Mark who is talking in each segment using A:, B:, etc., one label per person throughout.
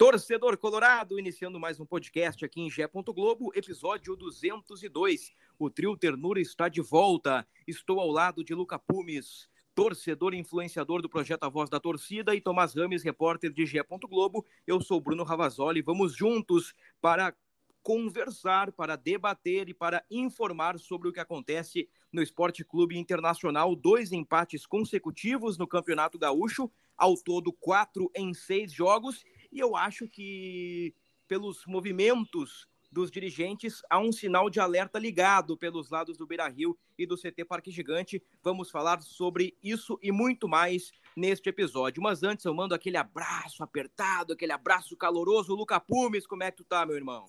A: Torcedor Colorado, iniciando mais um podcast aqui em Gé. Globo, episódio 202. O trio Ternura está de volta. Estou ao lado de Luca Pumes, torcedor e influenciador do projeto A Voz da Torcida, e Tomás Rames, repórter de Gé. Globo. Eu sou Bruno Ravazoli. Vamos juntos para conversar, para debater e para informar sobre o que acontece no Esporte Clube Internacional. Dois empates consecutivos no Campeonato Gaúcho, ao todo quatro em seis jogos. E eu acho que, pelos movimentos dos dirigentes, há um sinal de alerta ligado pelos lados do Beira Rio e do CT Parque Gigante. Vamos falar sobre isso e muito mais neste episódio. Mas antes eu mando aquele abraço apertado, aquele abraço caloroso. Luca Pumes, como é que tu tá, meu irmão?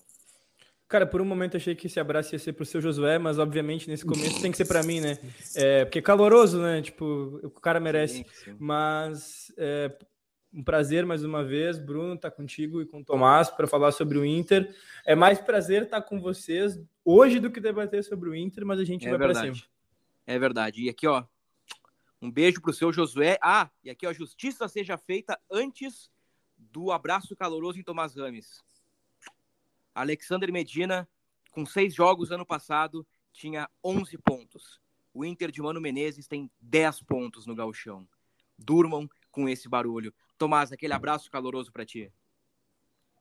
B: Cara, por um momento achei que esse abraço ia ser pro seu Josué, mas obviamente nesse começo tem que ser para mim, né? É, porque é caloroso, né? Tipo, o cara merece. Sim, sim. Mas é, um prazer mais uma vez, Bruno, tá contigo e com o Tomás para falar sobre o Inter. É mais prazer estar com vocês hoje do que debater sobre o Inter, mas a gente é vai para cima.
A: É verdade. E aqui, ó, um beijo pro seu Josué. Ah, e aqui, ó, a justiça seja feita antes do abraço caloroso em Tomás Rames. Alexander Medina, com seis jogos ano passado, tinha 11 pontos. O Inter de Mano Menezes tem 10 pontos no galchão. Durmam com esse barulho. Tomás, aquele abraço caloroso para ti.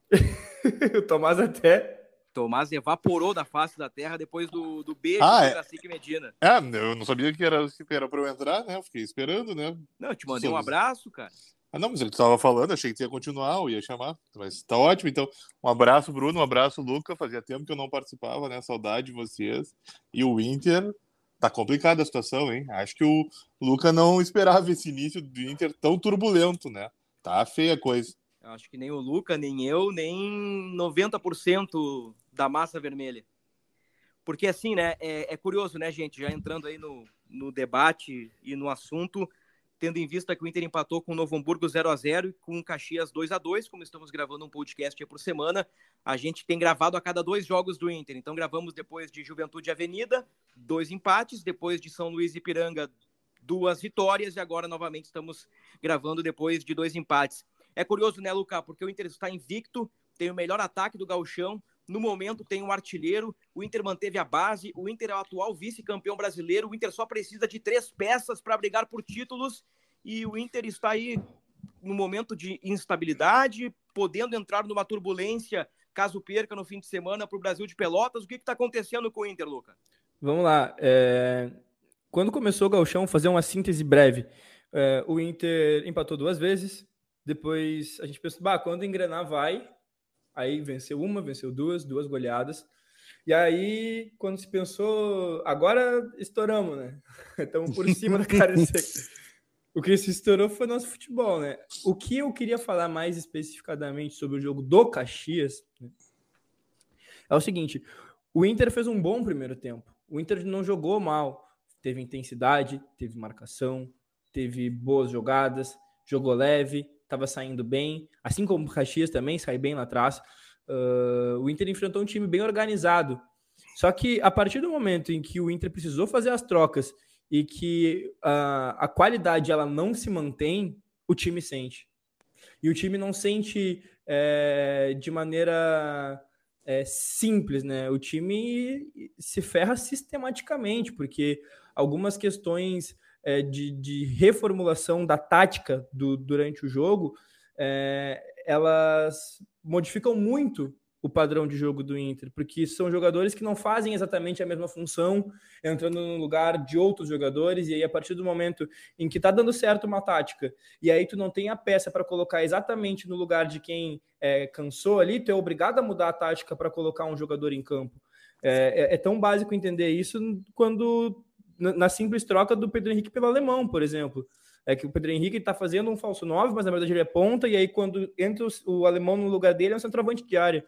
B: o Tomás até.
A: Tomás evaporou da face da terra depois do, do beijo
C: ah,
A: do
C: é.
A: Cacique Medina.
C: É, eu não sabia que era, que era pra eu entrar, né? Eu fiquei esperando, né?
A: Não, eu te mandei um abraço, cara.
C: Ah, não, mas ele estava falando, achei que você ia continuar, eu ia chamar. Mas tá ótimo, então. Um abraço, Bruno, um abraço, Luca. Fazia tempo que eu não participava, né? Saudade de vocês. E o Inter, tá complicada a situação, hein? Acho que o Luca não esperava esse início do Inter tão turbulento, né? Tá feia a coisa.
A: Acho que nem o Luca, nem eu, nem 90% da massa vermelha. Porque assim, né? É, é curioso, né, gente? Já entrando aí no, no debate e no assunto tendo em vista que o Inter empatou com o Novo Hamburgo 0 a 0 e com o Caxias 2 a 2 como estamos gravando um podcast por semana, a gente tem gravado a cada dois jogos do Inter. Então gravamos depois de Juventude Avenida, dois empates, depois de São Luís e Piranga, duas vitórias, e agora novamente estamos gravando depois de dois empates. É curioso, né, Luca? Porque o Inter está invicto, tem o melhor ataque do gauchão, no momento tem um artilheiro, o Inter manteve a base, o Inter é o atual vice-campeão brasileiro, o Inter só precisa de três peças para brigar por títulos e o Inter está aí no momento de instabilidade, podendo entrar numa turbulência caso perca no fim de semana para o Brasil de Pelotas. O que está acontecendo com o Inter, Luca?
B: Vamos lá. É... Quando começou o Galchão, fazer uma síntese breve. É, o Inter empatou duas vezes. Depois a gente pensou, bah, quando engrenar vai, Aí venceu uma, venceu duas, duas goleadas. E aí, quando se pensou, agora estouramos, né? Estamos por cima da cara O que se estourou foi nosso futebol, né? O que eu queria falar mais especificadamente sobre o jogo do Caxias né? é o seguinte: o Inter fez um bom primeiro tempo. O Inter não jogou mal. Teve intensidade, teve marcação, teve boas jogadas, jogou leve, estava saindo bem, assim como o Caxias também sai bem lá atrás. Uh, o Inter enfrentou um time bem organizado. Só que a partir do momento em que o Inter precisou fazer as trocas e que uh, a qualidade ela não se mantém, o time sente. E o time não sente é, de maneira é, simples, né? O time se ferra sistematicamente, porque algumas questões é, de, de, reformulação da tática do, durante o jogo, é, elas modificam muito o padrão de jogo do Inter, porque são jogadores que não fazem exatamente a mesma função, entrando no lugar de outros jogadores, e aí a partir do momento em que tá dando certo uma tática, e aí tu não tem a peça para colocar exatamente no lugar de quem é, cansou ali, tu é obrigado a mudar a tática para colocar um jogador em campo. É, é, é, tão básico entender isso quando na simples troca do Pedro Henrique pelo alemão, por exemplo. É que o Pedro Henrique está fazendo um falso 9, mas na verdade ele é ponta, e aí quando entra o, alemão no lugar dele, é um centroavante de área.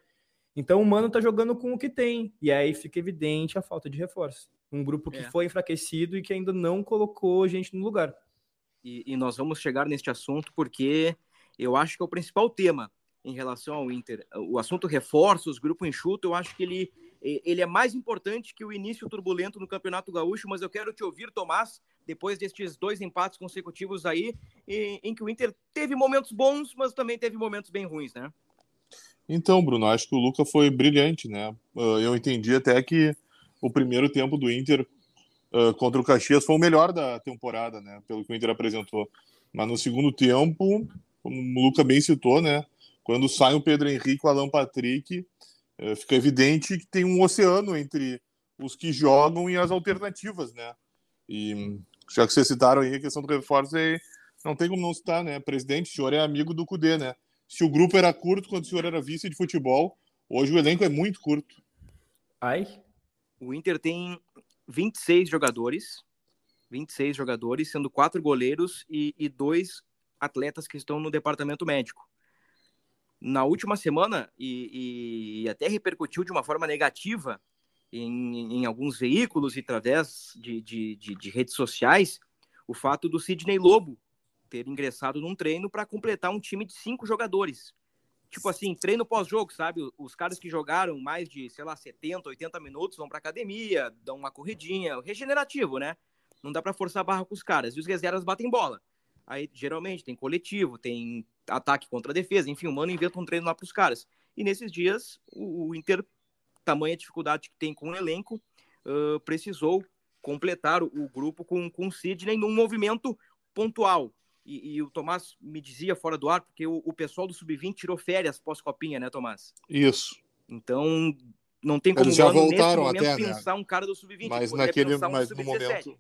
B: Então o Mano tá jogando com o que tem. E aí fica evidente a falta de reforço. Um grupo que é. foi enfraquecido e que ainda não colocou gente no lugar.
A: E, e, nós vamos chegar neste assunto porque eu acho que é o principal tema em relação ao Inter. O assunto reforços, grupo enxuto, eu acho que ele, ele é mais importante que o início turbulento no Campeonato Gaúcho, mas eu quero te ouvir, Tomás, depois destes dois empates consecutivos aí, em, em que o Inter teve momentos bons, mas também teve momentos bem ruins, né?
C: Então, Bruno, acho que o Luca foi brilhante, né? Ah, eu entendi até que o primeiro tempo do Inter uh, contra o Caxias foi o melhor da temporada, né? Pelo que o Inter apresentou. Mas no segundo tempo, como o Luca bem citou, né? Quando sai o Pedro Henrique, o Alan Patrick, fica evidente que tem um oceano entre os que jogam e as alternativas, né? E já que vocês citaram aí a questão do reforço, aí não tem como não citar, né? Presidente, o senhor é amigo do Cudê, né? Se o grupo era curto quando o senhor era vice de futebol, hoje o elenco é muito curto.
A: Ai. O Inter tem 26 jogadores, 26 jogadores, sendo quatro goleiros e, e dois atletas que estão no departamento médico. Na última semana, e, e até repercutiu de uma forma negativa em, em alguns veículos e através de, de, de, de redes sociais, o fato do Sidney Lobo ter ingressado num treino para completar um time de cinco jogadores. Tipo assim, treino pós-jogo, sabe? Os caras que jogaram mais de, sei lá, 70, 80 minutos vão para academia, dão uma corridinha, regenerativo, né? Não dá para forçar a barra com os caras. E os reservas batem bola. Aí, geralmente, tem coletivo, tem ataque contra defesa, enfim, o mano inventa um treino lá para os caras. E nesses dias, o, o Inter, tamanha dificuldade que tem com o elenco, uh, precisou completar o, o, grupo com, com o Sidney num movimento pontual e, e, o Tomás me dizia fora do ar, porque o, o pessoal do Sub-20 tirou férias pós-copinha, né, Tomás?
C: Isso.
A: Então, não tem como
C: Eles já voltaram
A: momento,
C: até,
A: pensar né? um cara do Sub-20.
C: Mas, naquele, mas no, momento,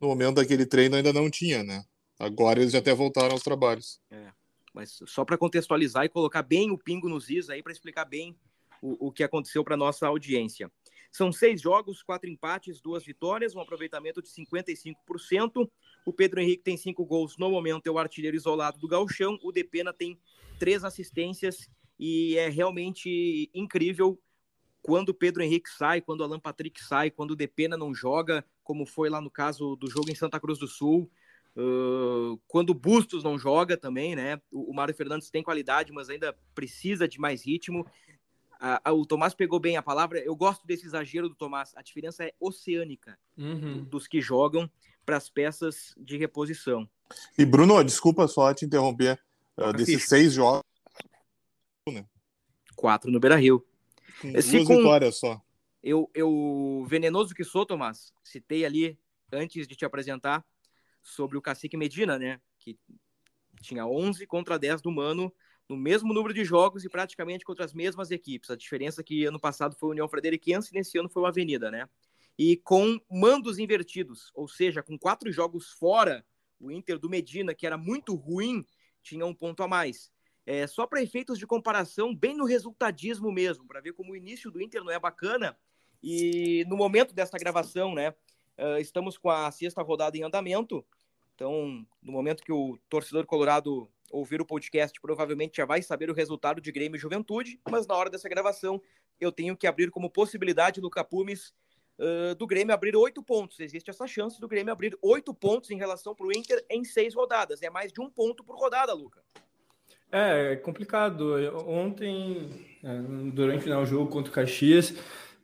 C: no momento daquele treino ainda não tinha, né? Agora eles já até voltaram aos trabalhos.
A: É, mas só para contextualizar e colocar bem o pingo nos is aí, para explicar bem o, o que aconteceu para nossa audiência. São seis jogos, quatro empates, duas vitórias, um aproveitamento de 55%. O Pedro Henrique tem cinco gols no momento, é o artilheiro isolado do Galchão. O Depena tem três assistências e é realmente incrível quando o Pedro Henrique sai, quando o Alan Patrick sai, quando o Depena não joga, como foi lá no caso do jogo em Santa Cruz do Sul. Uh, quando o Bustos não joga também, né? O, o Mário Fernandes tem qualidade, mas ainda precisa de mais ritmo. A, a, o Tomás pegou bem a palavra. Eu gosto desse exagero do Tomás. A diferença é oceânica uhum. dos que jogam para as peças de reposição.
C: E Bruno, desculpa só te interromper. Uh, desses seis jogos,
A: né? quatro no Beira Rio.
C: Com duas com... vitórias só.
A: Eu, eu, venenoso que sou, Tomás, citei ali antes de te apresentar sobre o Cacique Medina, né? Que tinha 11 contra 10 do Mano no mesmo número de jogos e praticamente contra as mesmas equipes. A diferença é que ano passado foi o União Frederiquense e nesse ano foi o Avenida, né? e com mandos invertidos, ou seja, com quatro jogos fora, o Inter do Medina, que era muito ruim, tinha um ponto a mais. É, só para efeitos de comparação, bem no resultadismo mesmo, para ver como o início do Inter não é bacana. E no momento dessa gravação, né, uh, estamos com a sexta rodada em andamento. Então, no momento que o torcedor colorado ouvir o podcast, provavelmente já vai saber o resultado de Grêmio e Juventude, mas na hora dessa gravação eu tenho que abrir como possibilidade Luca Pumes uh, do Grêmio abrir oito pontos. Existe essa chance do Grêmio abrir oito pontos em relação para o Inter em seis rodadas. É mais de um ponto por rodada, Luca.
B: É, é complicado. Ontem, é, durante o jogo contra o Caxias,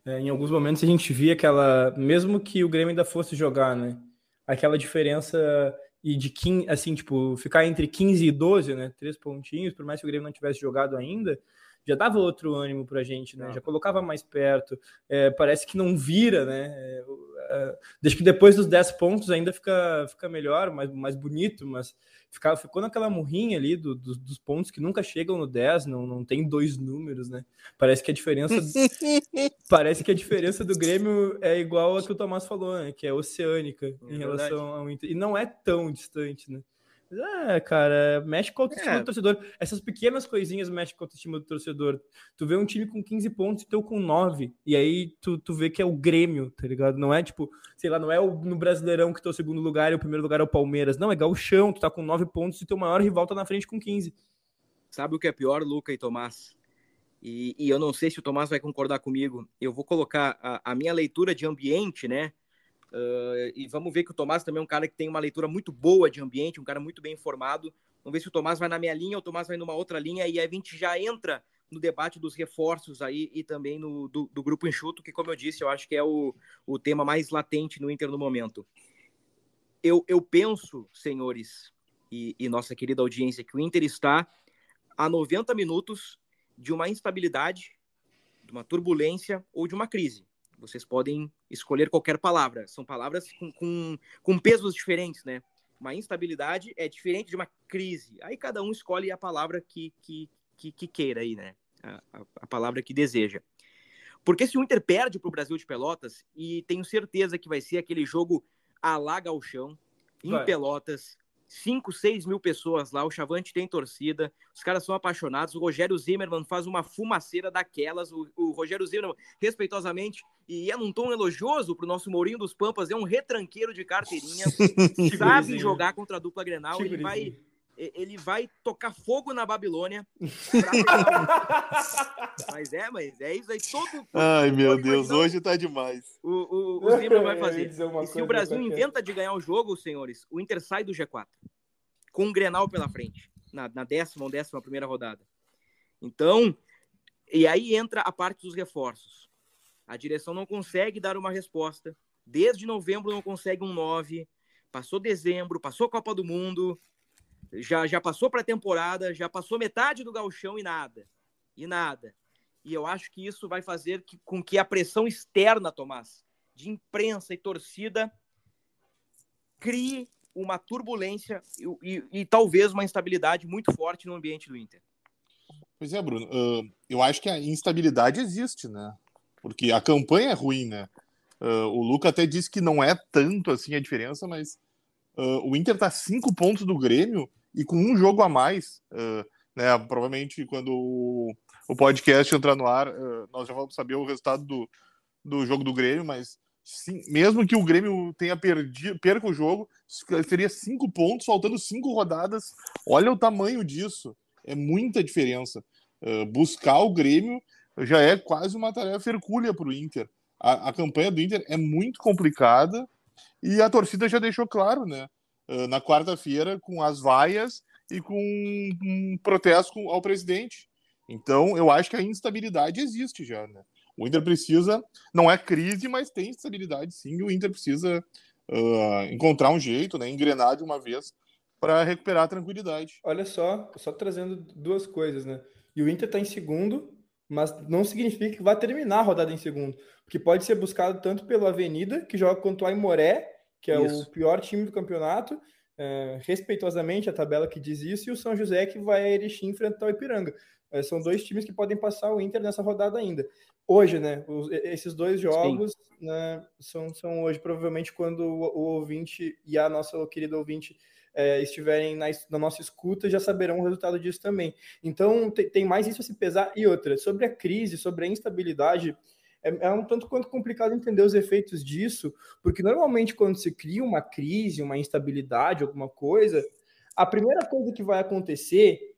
B: é, em alguns momentos a gente via aquela, mesmo que o Grêmio ainda fosse jogar, né? Aquela diferença e de 15, assim, tipo, ficar entre 15 e 12, né? Três pontinhos, por mais que o Grêmio não tivesse jogado ainda, já dava outro ânimo para a gente, né? Já colocava mais perto. É, parece que não vira, né? É, é, desde que depois dos 10 pontos ainda fica, fica melhor, mais, mais bonito, mas fica, ficou naquela murrinha ali do, do, dos pontos que nunca chegam no 10, não, não tem dois números, né? Parece que a diferença parece que a diferença do Grêmio é igual a que o Tomás falou, né? Que é oceânica é em relação ao Inter. E não é tão distante, né? É, cara, mexe com a autoestima é. do torcedor. Essas pequenas coisinhas mexem com a autoestima do torcedor. Tu vê um time com 15 pontos e teu com 9, e aí tu, tu vê que é o Grêmio, tá ligado? Não é tipo, sei lá, não é o, no Brasileirão que teu segundo lugar e o primeiro lugar é o Palmeiras. Não, é Gauchão, tu tá com 9 pontos e teu maior rival tá na frente com 15.
A: Sabe o que é pior, Luca e Tomás? E, e eu não sei se o Tomás vai concordar comigo. Eu vou colocar a, a minha leitura de ambiente, né? Uh, e vamos ver que o Tomás também é um cara que tem uma leitura muito boa de ambiente, um cara muito bem informado. Vamos ver se o Tomás vai na minha linha, o Tomás vai numa outra linha, e aí a gente já entra no debate dos reforços aí e também no, do, do grupo enxuto, que, como eu disse, eu acho que é o, o tema mais latente no Inter no momento. Eu, eu penso, senhores e, e nossa querida audiência, que o Inter está a 90 minutos de uma instabilidade, de uma turbulência ou de uma crise. Vocês podem escolher qualquer palavra. São palavras com, com, com pesos diferentes, né? Uma instabilidade é diferente de uma crise. Aí cada um escolhe a palavra que, que, que, que queira aí, né? A, a, a, palavra que deseja. Porque se o Inter perde para o Brasil de Pelotas, e tenho certeza que vai ser aquele jogo a lá chão, em vai. Pelotas, 5, 6 mil pessoas lá, o Chavante tem torcida, os caras são apaixonados, o Rogério Zimmermann faz uma fumaceira daquelas, o, o Rogério Zimmermann, respeitosamente, e é num tom elogioso pro nosso Mourinho dos Pampas, é um retranqueiro de carteirinha, sabe jogar contra a dupla Grenal, ele vai ele vai tocar fogo na Babilônia. mas é, mas é isso aí. Todo,
C: Ai, meu Deus, hoje tá demais.
A: O, o, o Zimmer vai fazer. E se o Brasil inventa de ganhar o jogo, senhores, o Inter sai do G4. Com o Grenal pela frente. Na, na décima ou décima primeira rodada. Então, e aí entra a parte dos reforços. A direção não consegue dar uma resposta. Desde novembro não consegue um 9. Passou dezembro, passou a Copa do Mundo, já, já passou para a temporada, já passou metade do galchão e nada. E nada. E eu acho que isso vai fazer que, com que a pressão externa, Tomás, de imprensa e torcida, crie uma turbulência e, e, e talvez uma instabilidade muito forte no ambiente do Inter.
C: Pois é, Bruno. Uh, eu acho que a instabilidade existe, né? Porque a campanha é ruim, né? Uh, o Luca até disse que não é tanto assim a diferença, mas uh, o Inter tá cinco pontos do Grêmio e com um jogo a mais, uh, né, provavelmente quando o, o, podcast entrar no ar, uh, nós já vamos saber o resultado do, do jogo do Grêmio, mas sim, mesmo que o Grêmio tenha perdido, perca o jogo, seria cinco pontos, faltando cinco rodadas. Olha o tamanho disso, é muita diferença. Uh, buscar o Grêmio já é quase uma tarefa hercúlea para o Inter. A, a campanha do Inter é muito complicada e a torcida já deixou claro, né? Na quarta-feira com as vaias e com um protesto ao presidente. Então, eu acho que a instabilidade existe já, né? O Inter precisa, não é crise, mas tem instabilidade sim, e o Inter precisa uh, encontrar um jeito, né, engrenar de uma vez para recuperar a tranquilidade.
B: Olha só, só trazendo duas coisas, né? E o Inter está em segundo, mas não significa que vai terminar a rodada em segundo, porque pode ser buscado tanto pela Avenida, que joga contra o Aimoré, que é isso. o pior time do campeonato, é, respeitosamente a tabela que diz isso, e o São José que vai a Erechim enfrentar o Ipiranga. É, são dois times que podem passar o Inter nessa rodada ainda. Hoje, né? Os, esses dois jogos né, são, são hoje, provavelmente, quando o, o ouvinte e a nossa querida ouvinte é, estiverem na, na, nossa escuta, já saberão o resultado disso também. Então, tem, tem mais isso a se pesar. E outra, sobre a crise, sobre a instabilidade é, é um tanto quanto complicado entender os efeitos disso, porque normalmente quando se cria uma crise, uma instabilidade, alguma coisa, a primeira coisa que vai acontecer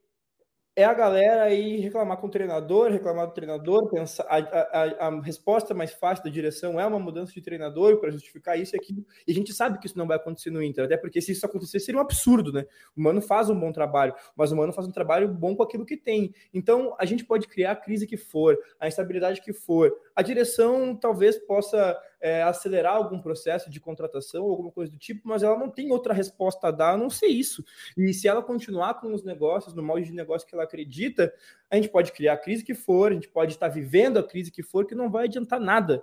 B: é a galera aí reclamar com o treinador, reclamar do treinador, pensar a, a, a resposta mais fácil da direção é uma mudança de treinador para justificar isso e aquilo. E a gente sabe que isso não vai acontecer no Inter, até porque se isso acontecer seria um absurdo, né? O Mano faz um bom trabalho, mas o Mano faz um trabalho bom com aquilo que tem. Então a gente pode criar a crise que for, a instabilidade que for. A direção talvez possa é, acelerar algum processo de contratação, alguma coisa do tipo, mas ela não tem outra resposta a dar a não ser isso. E se ela continuar com os negócios, no molde de negócio que ela acredita, a gente pode criar a crise que for, a gente pode estar vivendo a crise que for, que não vai adiantar nada.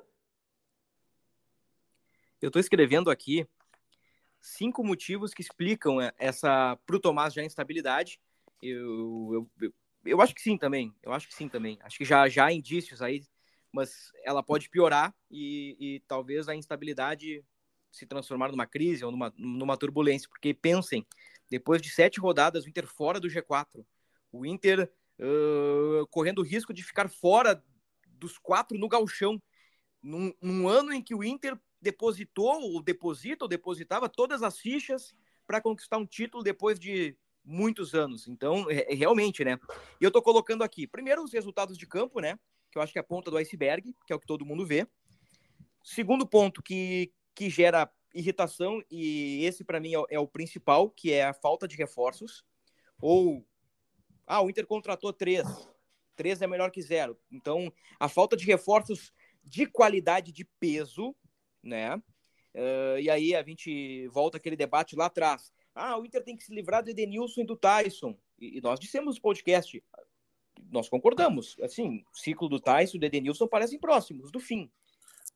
A: Eu estou escrevendo aqui cinco motivos que explicam essa para o Tomás já instabilidade. Eu, eu, eu, eu, acho que sim também. Eu acho que sim também. Acho que já, já há indícios aí mas ela pode piorar e, e talvez a instabilidade se transformar numa crise ou numa, numa turbulência, porque pensem, depois de sete rodadas, o Inter fora do G4, o Inter uh, correndo o risco de ficar fora dos quatro no galchão, num, num ano em que o Inter depositou, ou deposita, ou depositava todas as fichas para conquistar um título depois de muitos anos. Então, é, realmente, né? E eu estou colocando aqui, primeiro, os resultados de campo, né? Que eu acho que é a ponta do iceberg, que é o que todo mundo vê. Segundo ponto que, que gera irritação, e esse para mim é, é, o principal, que é a falta de reforços. Ou, ah, o Inter contratou três. Três é melhor que zero. Então, a falta de reforços de qualidade de peso, né? Uh, e aí a gente volta aquele debate lá atrás. Ah, o Inter tem que se livrar do Edenilson e do Tyson. E, e nós dissemos no podcast, nós concordamos. Assim, o ciclo do Tyson e do Edenilson parecem próximos do fim.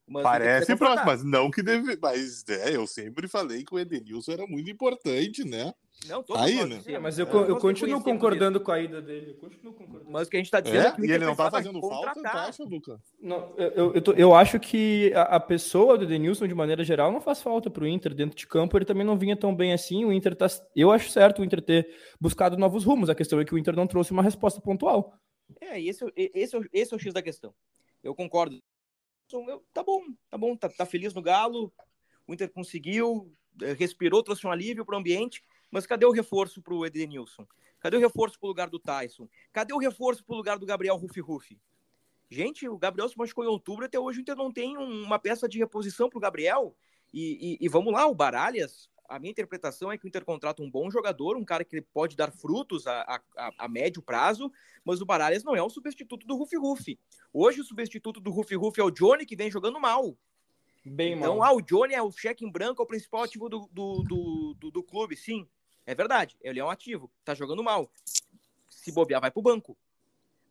C: Mas Parece próximo, mas não que deve. Mas é, eu sempre falei que o Edenilson era muito importante, né?
B: Não, todos Aí, né? É, mas eu, eu continuo concordando com a ida dele. Eu continuo
A: concordando. Mas o que a gente está dizendo é,
C: é que o E ele não tá fazendo falta, tá, acha, Luca?
B: Não, eu, eu, tô, eu acho que a, a, pessoa do Edenilson, de maneira geral, não faz falta para o Inter. Dentro de campo, ele também não vinha tão bem assim. O Inter tá. Eu acho certo o Inter ter buscado novos rumos. A questão é que o Inter não trouxe uma resposta pontual.
A: É, esse, esse, esse é o X da questão. Eu concordo tá bom, tá bom, tá, tá feliz no Galo, o Inter conseguiu, eh, respirou, trouxe um alívio para o ambiente, mas cadê o reforço para o Edenilson? Cadê o reforço para o lugar do Tyson? Cadê o reforço para o lugar do Gabriel Rufi Rufi? Gente, o Gabriel se machucou em outubro, até hoje o Inter não tem uma peça de reposição para o Gabriel. E, e, e, vamos lá, o Baralhas, a minha interpretação é que o Inter contrata um bom jogador, um cara que pode dar frutos a, a, a médio prazo, mas o Baralhas não é o substituto do Rufi Rufi. Hoje o substituto do Rufi Rufi é o Johnny, que vem jogando mal. Bem então, mal. ah, o Johnny é o cheque em branco, é o principal ativo do, do, do, do, do clube, sim. É verdade, ele é um ativo, tá jogando mal. Se bobear, vai pro banco.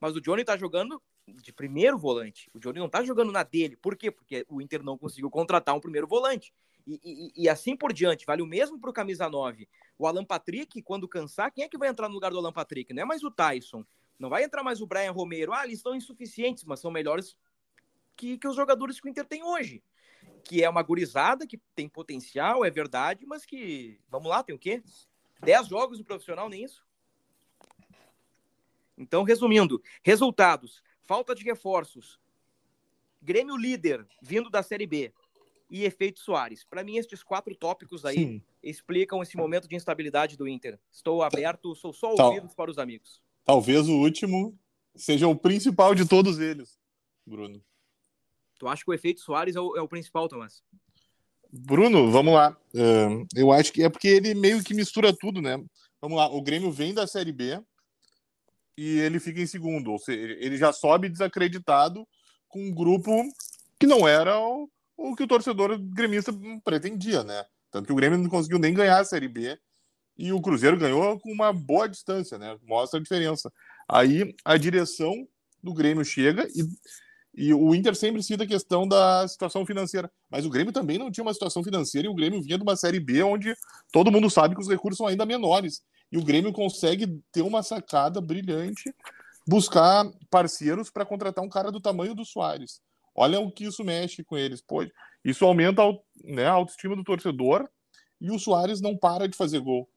A: Mas o Johnny tá jogando de primeiro volante. O Johnny não tá jogando na dele. Por quê? Porque o Inter não conseguiu contratar um primeiro volante. E, e, assim por diante. Vale o mesmo para o camisa 9. O Alan Patrick, quando cansar, quem é que vai entrar no lugar do Alan Patrick? Não é mais o Tyson. Não vai entrar mais o Brian Romero. Ah, eles estão insuficientes, mas são melhores que, que os jogadores que o Inter tem hoje. Que é uma gurizada que tem potencial, é verdade, mas que, vamos lá, tem o quê? 10 jogos no profissional, nem isso? Então, resumindo, resultados: falta de reforços, Grêmio líder vindo da Série B, e efeito Soares. Para mim, estes quatro tópicos aí Sim. explicam esse momento de instabilidade do Inter. Estou aberto, sou só ouvidos Tal, para os amigos.
C: Talvez o último seja o principal de todos eles, Bruno.
A: Tu acha que o efeito Soares é o, é o principal, Tomás?
C: Bruno, vamos lá. Uh, eu acho que é porque ele meio que mistura tudo, né? Vamos lá. O Grêmio vem da Série B e ele fica em segundo. Ou seja, ele já sobe desacreditado com um grupo que não era o, o que o torcedor gremista pretendia, né? Tanto que o Grêmio não conseguiu nem ganhar a Série B e o Cruzeiro ganhou com uma boa distância, né? Mostra a diferença. Aí a direção do Grêmio chega e, e o Inter sempre cita a questão da situação financeira. Mas o Grêmio também não tinha uma situação financeira e o Grêmio vinha de uma Série B onde todo mundo sabe que os recursos são ainda menores. E o Grêmio consegue ter uma sacada brilhante, buscar parceiros para contratar um cara do tamanho do Soares. Olha o que isso mexe com eles. Pô, isso aumenta né, a autoestima do torcedor e o Soares não para de fazer gol.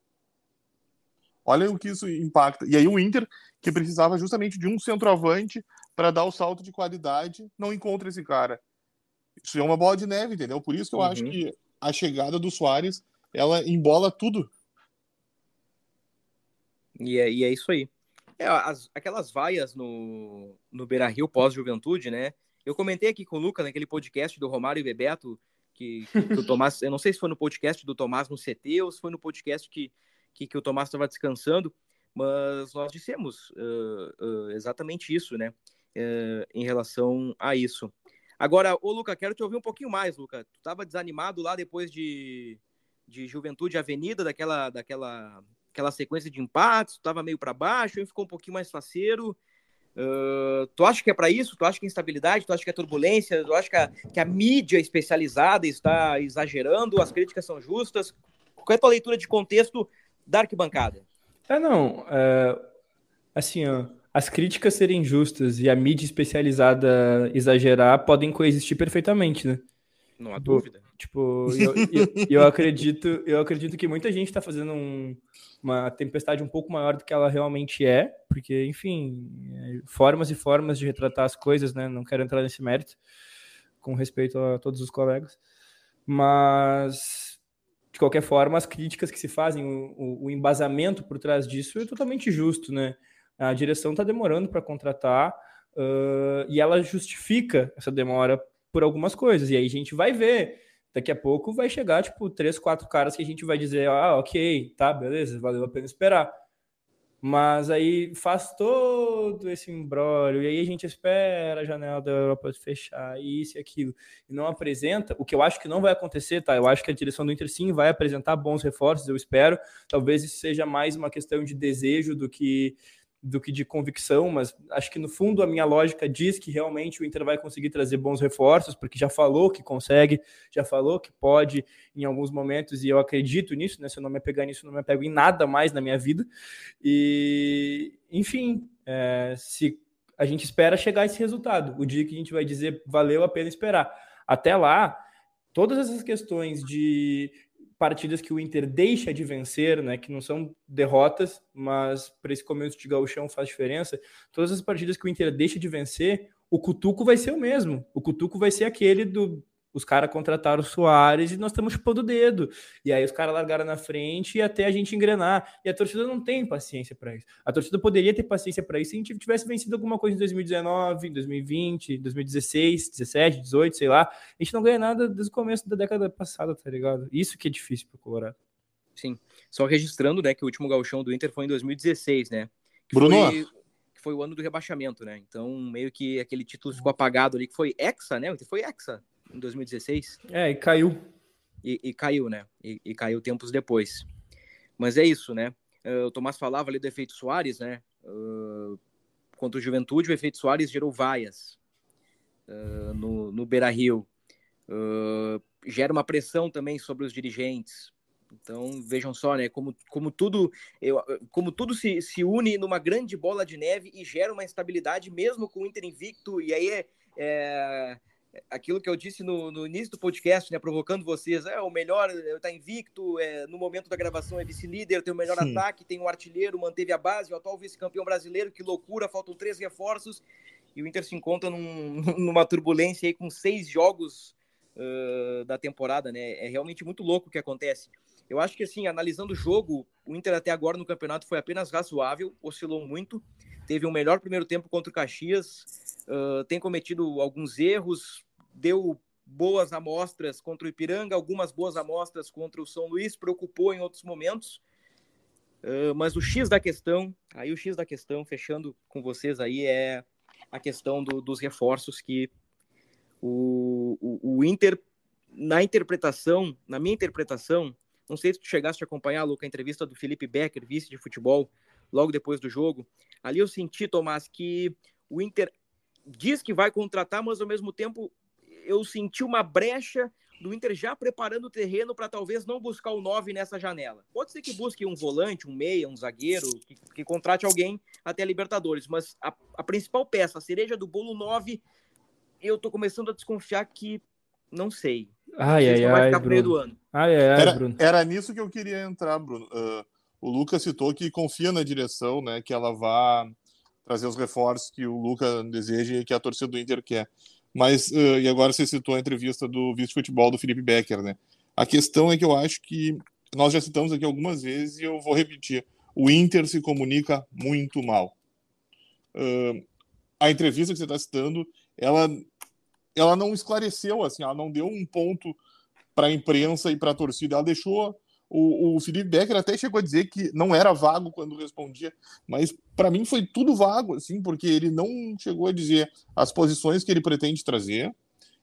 C: Olha o que isso impacta. E aí o Inter, que precisava justamente de um centroavante para dar o salto de qualidade, não encontra esse cara. Isso é uma bola de neve, entendeu? Por isso que eu uhum. acho que a chegada do Soares, ela embola tudo.
A: E é, e é isso aí. É, as, aquelas vaias no, no Beira-Rio pós-juventude, né? Eu comentei aqui com o Luca naquele podcast do Romário e Bebeto, que, que o Tomás, eu não sei se foi no podcast do Tomás no CT ou se foi no podcast que, que, que o Tomás estava descansando, mas nós dissemos uh, uh, exatamente isso, né? Uh, em relação a isso. Agora, ô Luca, quero te ouvir um pouquinho mais, Luca. Tu estava desanimado lá depois de, de Juventude Avenida, daquela, daquela aquela sequência de empates, tu estava meio para baixo, ficou um pouquinho mais faceiro. Uh, tu acha que é para isso? Tu acha que é instabilidade? Tu acha que é turbulência? Tu acha que a, que a mídia especializada está exagerando? As críticas são justas? Qual é a tua leitura de contexto da arquibancada?
B: É, não. É, assim, ó, as críticas serem justas e a mídia especializada exagerar podem coexistir perfeitamente, né?
A: Não há dúvida.
B: Tipo, eu, eu, eu, acredito, eu acredito que muita gente está fazendo um, uma tempestade um pouco maior do que ela realmente é, porque, enfim, é, formas e formas de retratar as coisas, né? Não quero entrar nesse mérito, com respeito a todos os colegas, mas de qualquer forma, as críticas que se fazem, o, o embasamento por trás disso é totalmente justo, né? A direção está demorando para contratar uh, e ela justifica essa demora por algumas coisas. E aí a gente vai ver daqui a pouco vai chegar, tipo, três, quatro caras que a gente vai dizer, ah, ok, tá, beleza, valeu a pena esperar. Mas aí faz todo esse embrólio, e aí a gente espera a janela da Europa fechar, isso e aquilo, e não apresenta, o que eu acho que não vai acontecer, tá? Eu acho que a direção do Inter sim vai apresentar bons reforços, eu espero. Talvez isso seja mais uma questão de desejo do que do que de convicção, mas acho que no fundo a minha lógica diz que realmente o Inter vai conseguir trazer bons reforços, porque já falou que consegue, já falou que pode em alguns momentos, e eu acredito nisso, né? Se eu não me pegar nisso, não me apego em nada mais na minha vida. E, enfim, é, se a gente espera chegar a esse resultado, o dia que a gente vai dizer valeu a pena esperar. Até lá, todas essas questões de partidas que o Inter deixa de vencer, né, que não são derrotas, mas para esse começo de gauchão faz diferença. Todas as partidas que o Inter deixa de vencer, o cutuco vai ser o mesmo. O cutuco vai ser aquele do os caras contrataram o Soares e nós estamos chupando o dedo. E aí os caras largaram na frente e até a gente engrenar. E a torcida não tem paciência para isso. A torcida poderia ter paciência para isso se a gente tivesse vencido alguma coisa em 2019, 2020, 2016, 17, 18, sei lá. A gente não ganha nada desde o começo da década passada, tá ligado? Isso que é difícil pro Colorado.
A: Sim. Só registrando, né, que o último gauchão do Inter foi em 2016, né?
C: Que Bruno?
A: Foi, que foi o ano do rebaixamento, né? Então, meio que aquele título ficou apagado ali, que foi Hexa, né? Foi Hexa em 2016.
B: É, e caiu.
A: E, e caiu, né? E, e, caiu tempos depois. Mas é isso, né? Uh, o Tomás falava ali do efeito Soares, né? Uh, contra o Juventude, o efeito Soares gerou vaias uh, no, no Beira Rio. gera uma pressão também sobre os dirigentes. Então vejam só, né? Como, como tudo, eu, como tudo se, se une numa grande bola de neve e gera uma instabilidade, mesmo com o Inter invicto. E aí é, é aquilo que eu disse no, no, início do podcast, né, provocando vocês, é o melhor, está invicto, é, no momento da gravação é vice-líder, tem o melhor Sim. ataque, tem um artilheiro, manteve a base, o atual vice-campeão brasileiro, que loucura, faltam três reforços, e o Inter se encontra num, numa turbulência aí com seis jogos uh, da temporada, né, é realmente muito louco o que acontece. Eu acho que, assim, analisando o jogo, o Inter até agora no campeonato foi apenas razoável, oscilou muito, teve um melhor primeiro tempo contra o Caxias, uh, tem cometido alguns erros, deu boas amostras contra o Ipiranga, algumas boas amostras contra o São Luís, preocupou em outros momentos. Uh, mas o X da questão, aí o X da questão, fechando com vocês aí, é a questão do, dos reforços que o, o, o, Inter, na interpretação, na minha interpretação, não sei se tu chegaste a acompanhar, Luca, a entrevista do Felipe Becker, vice de futebol, logo depois do jogo. Ali eu senti, Tomás, que o Inter diz que vai contratar, mas ao mesmo tempo eu senti uma brecha do Inter já preparando o terreno para talvez não buscar o 9 nessa janela. Pode ser que busque um volante, um meia, um zagueiro, que, que contrate alguém até a Libertadores, mas a, a, principal peça, a cereja do bolo 9, eu tô começando a desconfiar que não sei.
B: Ai, ai, ai,
A: vai ficar
B: Bruno. Ai, ai, ai,
C: era,
B: Bruno.
C: Era nisso que eu queria entrar, Bruno. Uh, o Lucas citou que confia na direção, né, que ela vá trazer os reforços que o Lucas deseja e que a torcida do Inter quer. Mas, uh, e agora você citou a entrevista do vice-futebol do Felipe Becker, né? A questão é que eu acho que nós já citamos aqui algumas vezes e eu vou repetir. O Inter se comunica muito mal. Uh, a entrevista que você está citando, ela, ela não esclareceu, assim, ela não deu um ponto para a imprensa e para a torcida. Ela deixou o, o Felipe Becker até chegou a dizer que não era vago quando respondia, mas para mim foi tudo vago, assim, porque ele não chegou a dizer as posições que ele pretende trazer.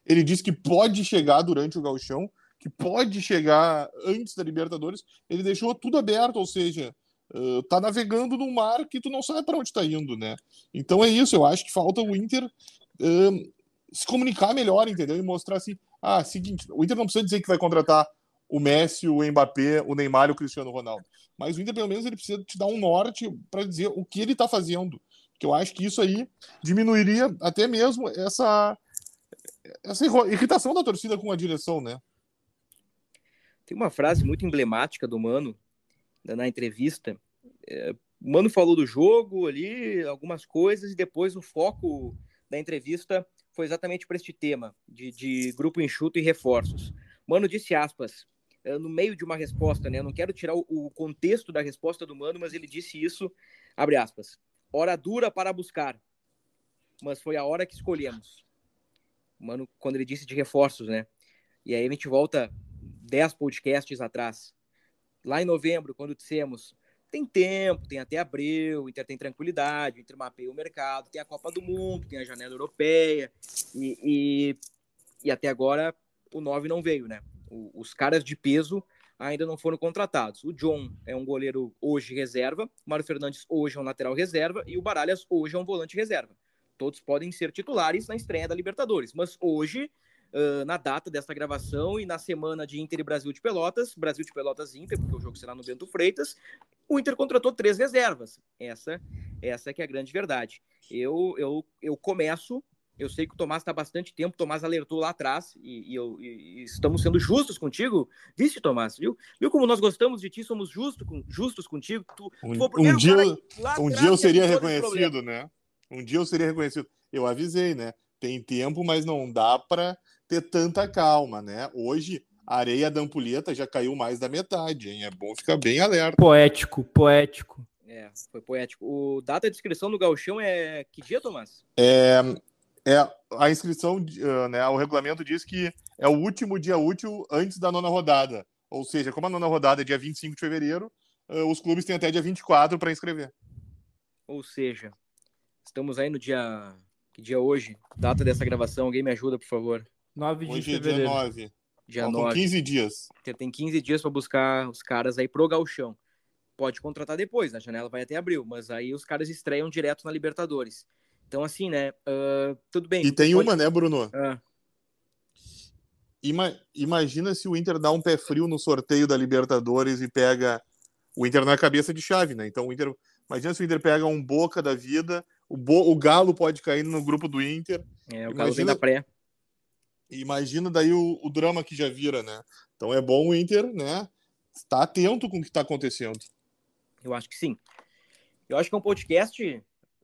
C: Ele disse que pode chegar durante o gauchão, que pode chegar antes da Libertadores. Ele deixou tudo aberto, ou seja, uh, tá navegando num mar que tu não sabe para onde está indo, né? Então é isso. Eu acho que falta o Inter uh, se comunicar melhor, entendeu? E mostrar assim, ah, seguinte, o Inter não precisa dizer que vai contratar o Messi, o Mbappé, o Neymar e o Cristiano Ronaldo. Mas o Inter, pelo menos, ele precisa te dar um norte para dizer o que ele está fazendo. Que eu acho que isso aí diminuiria até mesmo essa, essa irritação da torcida com a direção, né?
A: Tem uma frase muito emblemática do Mano na entrevista. É, o Mano falou do jogo ali, algumas coisas, e depois o foco da entrevista foi exatamente para este tema de, de, grupo enxuto e reforços. Mano disse aspas, é, no meio de uma resposta, né? Eu não quero tirar o, o contexto da resposta do Mano, mas ele disse isso, abre aspas, hora dura para buscar, mas foi a hora que escolhemos. Mano, quando ele disse de reforços, né? E aí a gente volta 10 podcasts atrás. Lá em novembro, quando dissemos tem tempo, tem até abril, o Inter tem tranquilidade, o Inter mapeia o mercado, tem a Copa do Mundo, tem a janela europeia, e, e, e até agora o 9 não veio, né? O, os caras de peso ainda não foram contratados. O John é um goleiro hoje reserva, o Mário Fernandes hoje é um lateral reserva e o Baralhas hoje é um volante reserva. Todos podem ser titulares na estreia da Libertadores, mas hoje uh, na data desta gravação e na semana de Inter e Brasil de Pelotas, Brasil de Pelotas Inter, porque o jogo será no Bento Freitas, o Inter contratou três reservas. Essa, essa é que é a grande verdade. Eu, eu, eu começo eu sei que o Tomás está há bastante tempo, o Tomás alertou lá atrás e, e, eu, e, estamos sendo justos contigo. Viste, Tomás? Viu? Viu como nós gostamos de ti, somos justo, com, justos contigo? Tu,
C: um, um dia, um dia eu seria reconhecido, né? Um dia eu seria reconhecido. Eu avisei, né? Tem tempo, mas não dá para ter tanta calma, né? Hoje, a areia da ampulheta já caiu mais da metade, hein? É bom ficar bem alerta.
B: Poético, poético.
A: É, foi poético. O data de inscrição do Galchão é que dia, Tomás?
C: É, é a inscrição, né? O regulamento diz que é o último dia útil antes da nona rodada. Ou seja, como a nona rodada é dia 25 de fevereiro, os clubes têm até dia 24 para inscrever.
A: Ou seja, estamos aí no dia. Que dia hoje? Data dessa gravação, alguém me ajuda, por favor.
B: 9 de
C: Hoje
B: fevereiro.
C: é dia 9.
A: Dia
C: Faltam
A: 9.
C: 15 dias.
A: Tem 15 dias para buscar os caras aí pro galchão. Pode contratar depois, na janela vai até abril, mas aí os caras estreiam direto na Libertadores. Então, assim, né? Uh, tudo bem.
C: E tem
A: pode...
C: uma, né, Bruno?
A: Ah,
C: Ima- imagina se o Inter dá um pé frio no sorteio da Libertadores e pega o Inter na cabeça de chave, né? Então o Inter, imagina se o Inter pega um Boca da vida, o, Bo- o Galo pode cair no grupo do Inter.
A: é, o Galo vem
C: Imagina-
A: da pré.
C: Imagina daí o, o drama que já vira, né? Então é bom o Inter, né? Estar atento com o que está acontecendo.
A: Eu acho que sim. Eu acho que é um podcast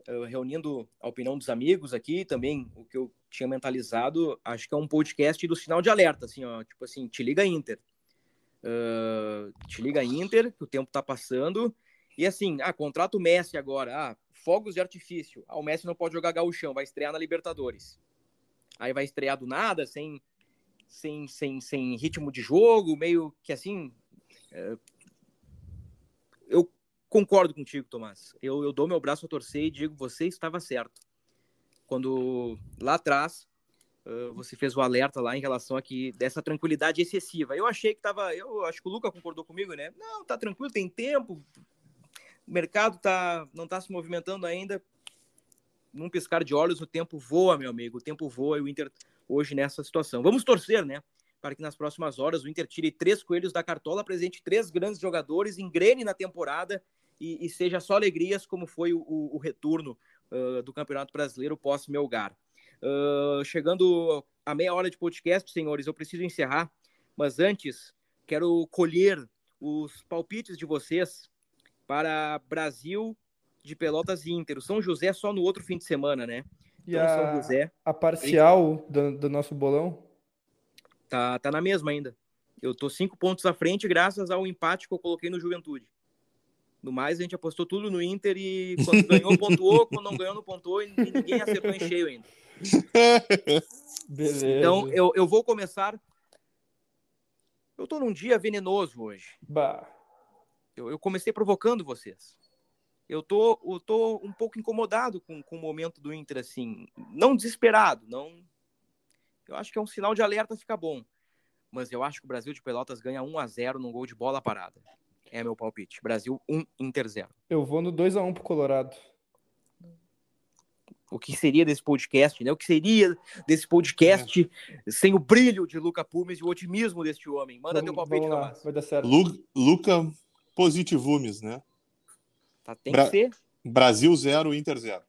A: uh, reunindo a opinião dos amigos aqui, também o que eu tinha mentalizado, acho que é um podcast do sinal de alerta, assim, ó, tipo assim, te liga Inter. Uh, te liga Inter, que o tempo tá passando, e assim, ah, contrata o Messi agora, ah, fogos de artifício, ah, o Messi não pode jogar gauchão, vai estrear na Libertadores. Aí vai estrear do nada, sem, sem, sem, sem ritmo de jogo, meio que assim, é, eu concordo contigo, Tomás. Eu, eu dou meu braço a torcer e digo, você estava certo. Quando lá atrás você fez o alerta lá em relação a que dessa tranquilidade excessiva. Eu achei que tava, eu acho que o Luca concordou comigo, né? Não, tá tranquilo, tem tempo. O mercado tá não tá se movimentando ainda. Num piscar de olhos, o tempo voa, meu amigo. O tempo voa e o Inter hoje nessa situação. Vamos torcer, né? Para que nas próximas horas o Inter tire três coelhos da cartola, apresente três grandes jogadores, engrene na temporada e, e seja só alegrias, como foi o, o, o retorno uh, do Campeonato Brasileiro pós-Melgar. Uh, chegando a meia hora de podcast, senhores, eu preciso encerrar, mas antes quero colher os palpites de vocês para Brasil de Pelotas e Inter. O São José só no outro fim de semana, né?
B: E
A: Então, São
B: a,
A: José
B: a parcial do, do nosso bolão?
A: tá, tá na mesma ainda. Eu tô cinco pontos à frente graças ao empate que eu coloquei no Juventude. No mais, a gente apostou tudo no Inter e quando ganhou, pontuou, quando não ganhou, não pontuou e ninguém acertou em cheio ainda.
B: Beleza.
A: Então, eu, eu vou começar. Eu tô num dia venenoso hoje.
B: Bah.
A: Eu, eu comecei provocando vocês. Eu tô, eu tô um pouco incomodado com, com o momento do Inter, assim. Não desesperado, não. Eu acho que é um sinal de alerta ficar bom. Mas eu acho que o Brasil de Pelotas ganha 1 a 0 num gol de bola parada. É meu palpite. Brasil 1, Inter 0.
B: Eu vou no 2x1 pro Colorado.
A: O que seria desse podcast, né? O que seria desse podcast sem o brilho de Luca Pumes e o otimismo deste homem? Manda teu palpite,
B: vamos
A: Tomás.
B: vai dar certo.
C: Lu- Luca Positivumes, né?
A: Tá, tem
C: Bra-
A: que ser.
C: Brasil 0, Inter 0.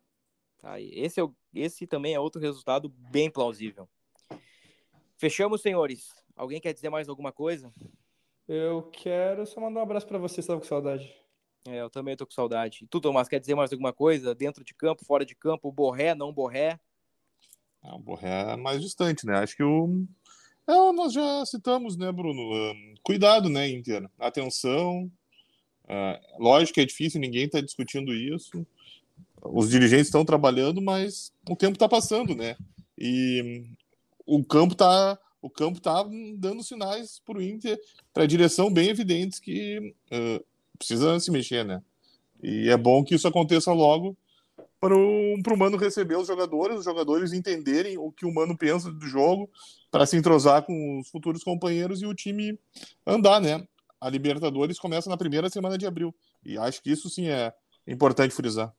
A: Tá, e esse, é o- esse também é outro resultado bem plausível. Fechamos, senhores. Alguém quer dizer mais alguma coisa?
B: Eu quero só mandar um abraço para você, estava com saudade.
A: É, eu também tô com saudade. Tu, Tomás, quer dizer mais alguma coisa? Dentro de campo, fora de campo, borré, não borré?
C: Ah, o Borré é mais distante, né? Acho que o. É, nós já citamos, né, Bruno? Uh, cuidado, né, Inter? Atenção. Uh, lógico que é difícil, ninguém está discutindo isso. Os dirigentes estão trabalhando, mas o tempo está passando, né? E o campo está o campo tá dando sinais para o Inter, para a direção bem evidentes que uh, precisa se mexer, né? E é bom que isso aconteça logo para o Mano receber os jogadores, os jogadores entenderem o que o Mano pensa do jogo, para se entrosar com os futuros companheiros e o time andar, né? A Libertadores começa na primeira semana de abril. E acho que isso sim é importante frisar.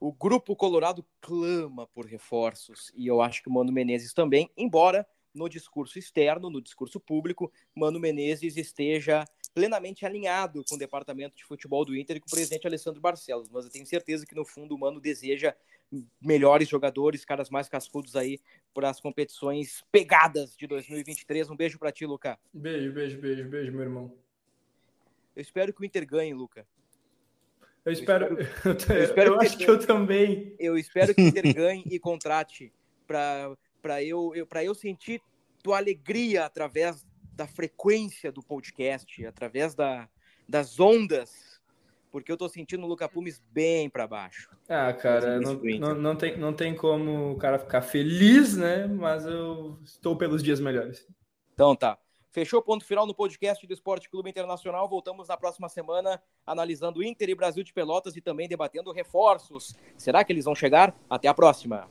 A: O grupo Colorado clama por reforços e eu acho que o Mano Menezes também, embora no discurso externo, no discurso público, Mano Menezes esteja plenamente alinhado com o departamento de futebol do Inter e com o presidente Alessandro Barcelos. Mas eu tenho certeza que no fundo o Mano deseja melhores jogadores, caras mais cascudos aí para as competições pegadas de 2023. Um beijo para ti, Luca.
B: Beijo, beijo, beijo, beijo, meu irmão.
A: Eu espero que o Inter ganhe, Luca.
B: Eu espero. Eu, espero, eu, espero eu acho que eu também.
A: Eu espero que o Inter ganhe e contrate para eu, eu eu sentir tua alegria através da frequência do podcast, através da, das ondas, porque eu tô sentindo o Luca Pumes bem para baixo.
B: Ah, cara, não, não, não, tem, não tem como o cara ficar feliz, né? Mas eu estou pelos dias melhores.
A: Então tá. Fechou ponto final no podcast do Esporte Clube Internacional. Voltamos na próxima semana analisando Inter e Brasil de Pelotas e também debatendo reforços. Será que eles vão chegar? Até a próxima.